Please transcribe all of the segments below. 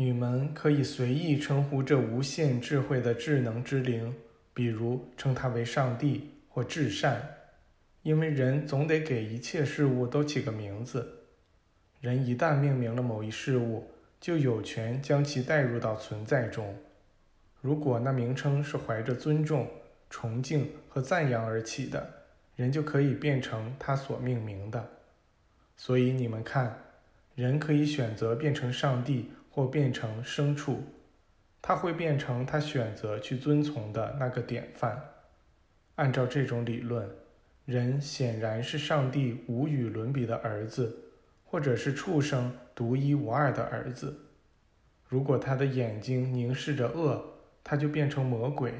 你们可以随意称呼这无限智慧的智能之灵，比如称它为上帝或至善，因为人总得给一切事物都起个名字。人一旦命名了某一事物，就有权将其带入到存在中。如果那名称是怀着尊重、崇敬和赞扬而起的，人就可以变成他所命名的。所以你们看，人可以选择变成上帝。或变成牲畜，他会变成他选择去遵从的那个典范。按照这种理论，人显然是上帝无与伦比的儿子，或者是畜生独一无二的儿子。如果他的眼睛凝视着恶，他就变成魔鬼；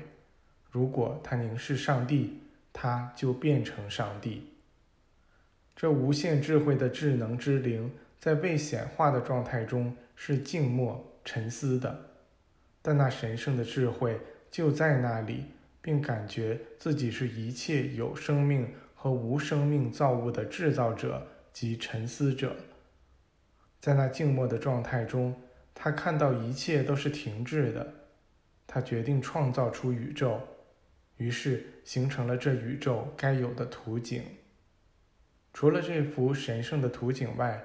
如果他凝视上帝，他就变成上帝。这无限智慧的智能之灵，在未显化的状态中。是静默沉思的，但那神圣的智慧就在那里，并感觉自己是一切有生命和无生命造物的制造者及沉思者。在那静默的状态中，他看到一切都是停滞的。他决定创造出宇宙，于是形成了这宇宙该有的图景。除了这幅神圣的图景外，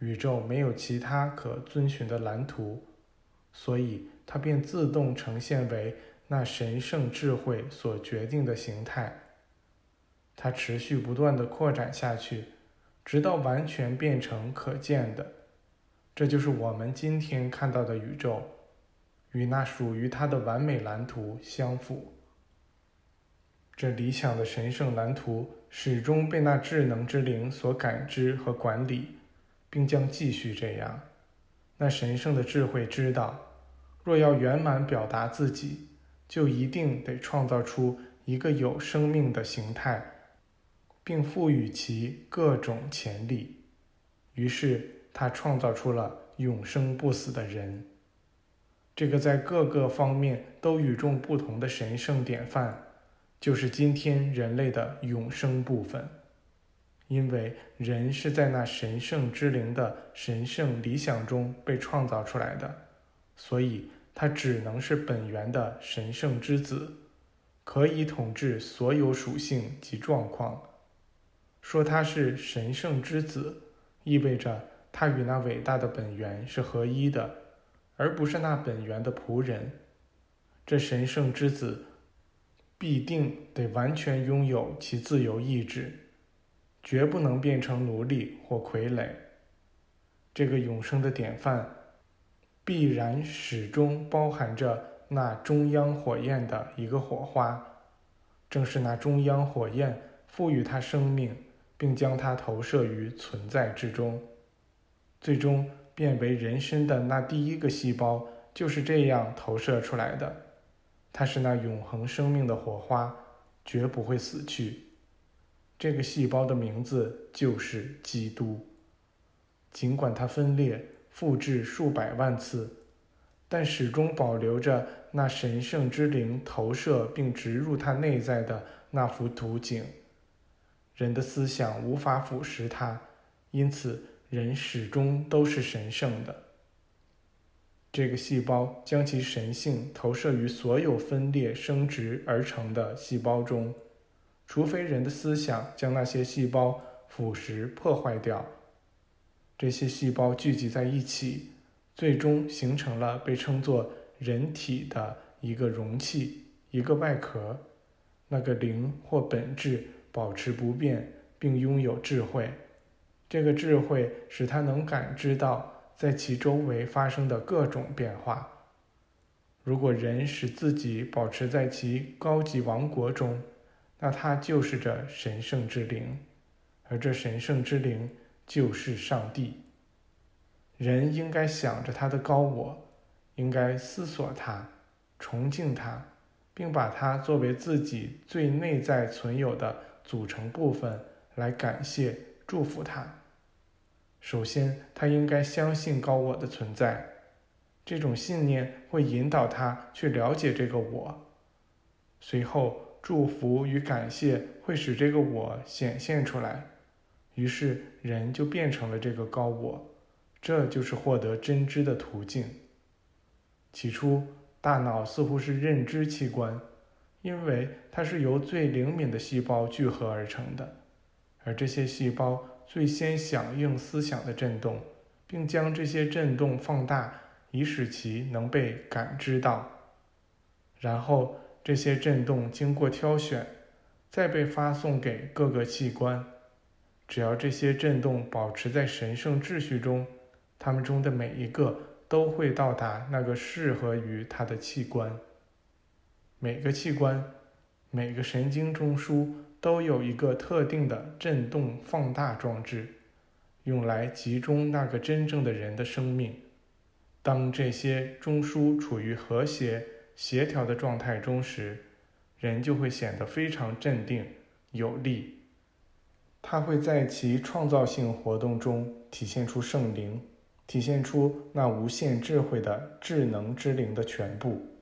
宇宙没有其他可遵循的蓝图，所以它便自动呈现为那神圣智慧所决定的形态。它持续不断地扩展下去，直到完全变成可见的。这就是我们今天看到的宇宙，与那属于它的完美蓝图相符。这理想的神圣蓝图始终被那智能之灵所感知和管理。并将继续这样。那神圣的智慧知道，若要圆满表达自己，就一定得创造出一个有生命的形态，并赋予其各种潜力。于是，他创造出了永生不死的人，这个在各个方面都与众不同的神圣典范，就是今天人类的永生部分。因为人是在那神圣之灵的神圣理想中被创造出来的，所以他只能是本源的神圣之子，可以统治所有属性及状况。说他是神圣之子，意味着他与那伟大的本源是合一的，而不是那本源的仆人。这神圣之子必定得完全拥有其自由意志。绝不能变成奴隶或傀儡。这个永生的典范，必然始终包含着那中央火焰的一个火花。正是那中央火焰赋予它生命，并将它投射于存在之中，最终变为人身的那第一个细胞就是这样投射出来的。它是那永恒生命的火花，绝不会死去。这个细胞的名字就是基督。尽管它分裂、复制数百万次，但始终保留着那神圣之灵投射并植入它内在的那幅图景。人的思想无法腐蚀它，因此人始终都是神圣的。这个细胞将其神性投射于所有分裂生殖而成的细胞中。除非人的思想将那些细胞腐蚀破坏掉，这些细胞聚集在一起，最终形成了被称作人体的一个容器、一个外壳。那个灵或本质保持不变，并拥有智慧。这个智慧使它能感知到在其周围发生的各种变化。如果人使自己保持在其高级王国中，那它就是这神圣之灵，而这神圣之灵就是上帝。人应该想着他的高我，应该思索他，崇敬他，并把它作为自己最内在存有的组成部分来感谢、祝福他。首先，他应该相信高我的存在，这种信念会引导他去了解这个我。随后。祝福与感谢会使这个我显现出来，于是人就变成了这个高我，这就是获得真知的途径。起初，大脑似乎是认知器官，因为它是由最灵敏的细胞聚合而成的，而这些细胞最先响应思想的震动，并将这些震动放大，以使其能被感知到。然后，这些震动经过挑选，再被发送给各个器官。只要这些震动保持在神圣秩序中，它们中的每一个。都会到达那个适合于它的器官。每个器官、每个神经中枢都有一个特定的振动放大装置，用来集中那个真正的人的生命。当这些中枢处于和谐、协调的状态中时，人就会显得非常镇定、有力。他会在其创造性活动中体现出圣灵。体现出那无限智慧的智能之灵的全部。